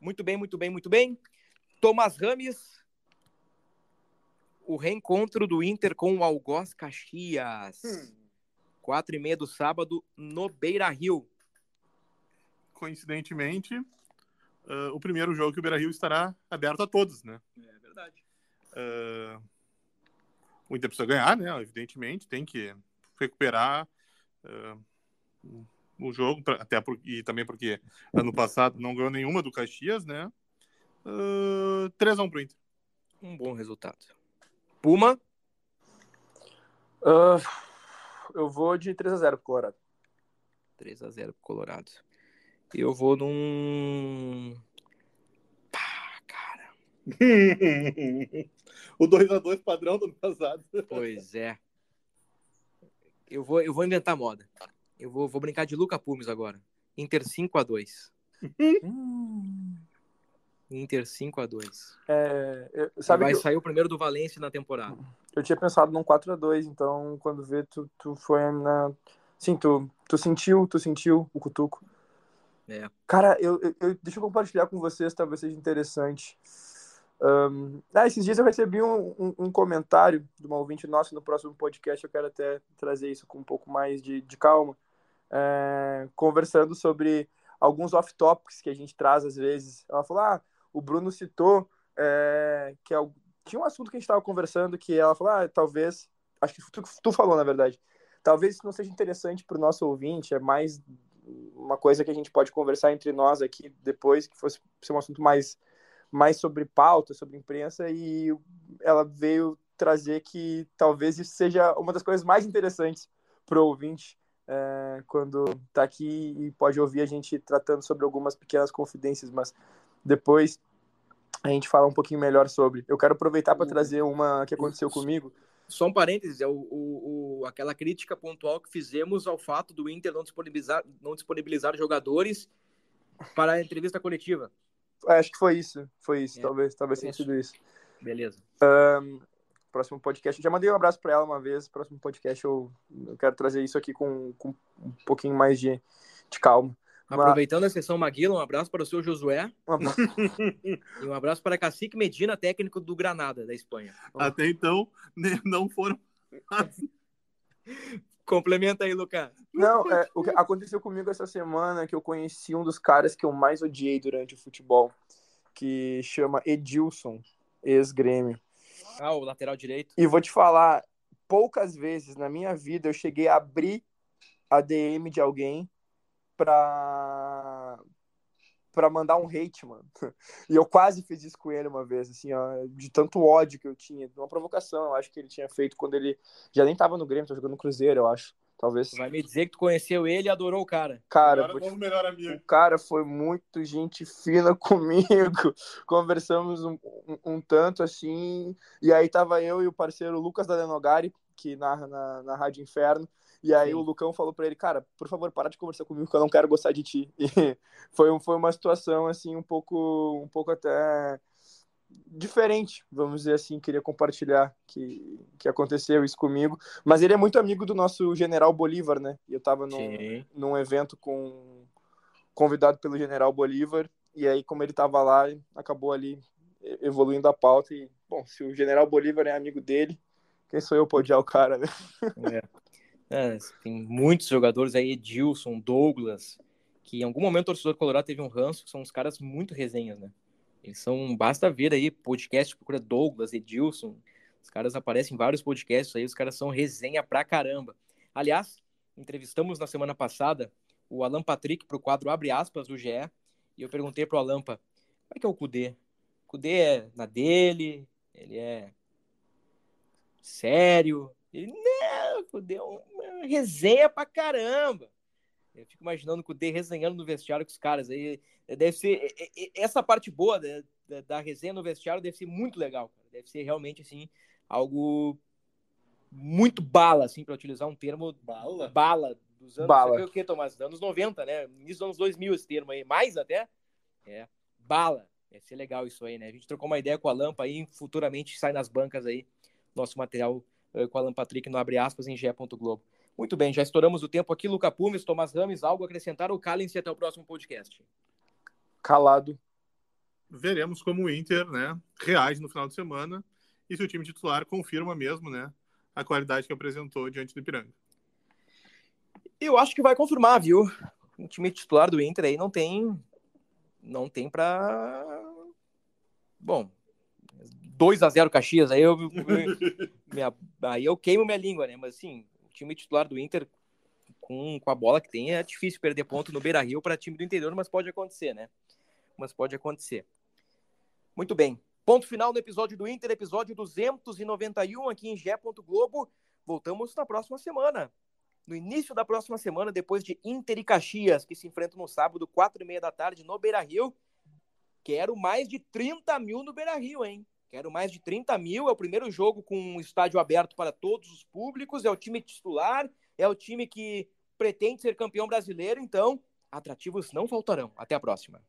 Muito bem, muito bem, muito bem. Thomas Rames, o reencontro do Inter com o Algoz Caxias. Hum. Quatro e meia do sábado no Beira Rio. Coincidentemente, uh, o primeiro jogo que o Beira Rio estará aberto a todos, né? É verdade. Uh, o Inter precisa ganhar, né? Evidentemente, tem que recuperar uh, o jogo, pra, até por, e também porque ano passado não ganhou nenhuma do Caxias, né? Uh, 3x1 pro Inter. Um bom resultado. Puma? Uh, eu vou de 3x0 pro Colorado. 3x0 pro Colorado. Eu vou num. Pá, cara. o 2x2 padrão do ano passado. Pois é. Eu vou, eu vou inventar moda. Eu vou, vou brincar de Luca Pumes agora. Inter 5x2. hum. Inter 5 a 2 é, sabe Vai eu... sair o primeiro do Valência na temporada. Eu tinha pensado num 4 a 2 então quando vê, tu, tu foi na. Sim, tu, tu sentiu, tu sentiu o cutuco. É. Cara, eu, eu, deixa eu compartilhar com vocês, talvez seja interessante. Um, ah, esses dias eu recebi um, um, um, comentário de uma ouvinte nossa no próximo podcast. Eu quero até trazer isso com um pouco mais de, de calma. É, conversando sobre alguns off-topics que a gente traz às vezes. Ela falou: Ah, o Bruno citou é, que é, tinha um assunto que a gente estava conversando que ela falou, ah, talvez, acho que tu, tu falou na verdade, talvez isso não seja interessante para o nosso ouvinte, é mais uma coisa que a gente pode conversar entre nós aqui depois, que fosse ser um assunto mais, mais sobre pauta, sobre imprensa, e ela veio trazer que talvez isso seja uma das coisas mais interessantes para o ouvinte é, quando está aqui e pode ouvir a gente tratando sobre algumas pequenas confidências, mas depois a gente fala um pouquinho melhor sobre. Eu quero aproveitar para trazer uma que aconteceu comigo. Só um parênteses, é o, o, o, aquela crítica pontual que fizemos ao fato do Inter não disponibilizar, não disponibilizar jogadores para a entrevista coletiva. É, acho que foi isso, foi isso, é, talvez, talvez tenha sido isso. Beleza. Um, próximo podcast, já mandei um abraço para ela uma vez, próximo podcast eu, eu quero trazer isso aqui com, com um pouquinho mais de, de calma. Aproveitando a sessão Maguila, um abraço para o seu Josué. e um abraço para Cacique Medina, técnico do Granada, da Espanha. Até então, não foram. Complementa aí, Lucas. Não, é, o que aconteceu comigo essa semana que eu conheci um dos caras que eu mais odiei durante o futebol, que chama Edilson, ex-grêmio. Ah, o lateral direito. E vou te falar, poucas vezes na minha vida eu cheguei a abrir a DM de alguém para para mandar um hate, mano. E eu quase fiz isso com ele uma vez, assim, ó, de tanto ódio que eu tinha, de uma provocação, eu acho que ele tinha feito quando ele já nem tava no Grêmio, tava jogando no Cruzeiro, eu acho. Talvez. Vai me dizer que tu conheceu ele e adorou o cara. Cara, Agora, novo melhor amigo. o cara foi muito gente fina comigo. Conversamos um, um, um, tanto assim. E aí tava eu e o parceiro Lucas da Lenogari, que narra na, na Rádio Inferno. E aí Sim. o Lucão falou para ele, cara, por favor, para de conversar comigo que eu não quero gostar de ti. E foi, foi uma situação assim um pouco um pouco até diferente, vamos dizer assim, queria compartilhar que, que aconteceu isso comigo. Mas ele é muito amigo do nosso General Bolívar, né? E eu estava num, num evento com convidado pelo General Bolívar, e aí, como ele estava lá, acabou ali evoluindo a pauta. E, bom, se o General Bolívar é amigo dele, quem sou eu para odiar o cara, né? É. é. tem muitos jogadores aí, Edilson, Douglas, que em algum momento o torcedor colorado teve um ranço, são uns caras muito resenhas, né? Eles são, basta ver aí, podcast, procura Douglas, Edilson, os caras aparecem em vários podcasts aí, os caras são resenha pra caramba. Aliás, entrevistamos na semana passada o Alan Patrick pro quadro Abre Aspas do GE, e eu perguntei pro Alampa, como é que é o Cudê? O é na dele, ele é sério, ele, Cudê é uma resenha pra caramba. Eu fico imaginando o Cudê resenhando no vestiário com os caras aí, deve ser essa parte boa da, da, da, resenha no vestiário deve ser muito legal, cara. deve ser realmente assim algo muito bala, assim, para utilizar um termo bala, bala dos anos, bala. o que, Tomás? Anos 90, né? Início dos anos 2000 esse termo aí, mais até, é, bala. Deve ser legal isso aí, né? A gente trocou uma ideia com a Lampa aí, futuramente sai nas bancas aí nosso material com a Lampa Patrick no abre aspas em ge.globo. Muito bem, já estouramos o tempo aqui. Luca Pumes, Tomás Rames, algo a acrescentar ou calem-se até o próximo podcast? calado. Veremos como o Inter né, reage no final de semana e se o time titular confirma mesmo né, a qualidade que apresentou diante do Ipiranga. Eu acho que vai confirmar, viu? O time titular do Inter aí não tem. Não tem pra. Bom, 2 a 0 Caxias, aí eu, minha, aí eu queimo minha língua, né? Mas assim, o time titular do Inter, com, com a bola que tem, é difícil perder ponto no Beira Rio para time do interior, mas pode acontecer, né? mas pode acontecer. Muito bem. Ponto final no episódio do Inter, episódio 291 aqui em Gé. Globo. Voltamos na próxima semana. No início da próxima semana, depois de Inter e Caxias, que se enfrentam no sábado, quatro e meia da tarde, no Beira Rio. Quero mais de 30 mil no Beira Rio, hein? Quero mais de 30 mil. É o primeiro jogo com um estádio aberto para todos os públicos. É o time titular. É o time que pretende ser campeão brasileiro. Então, atrativos não faltarão. Até a próxima.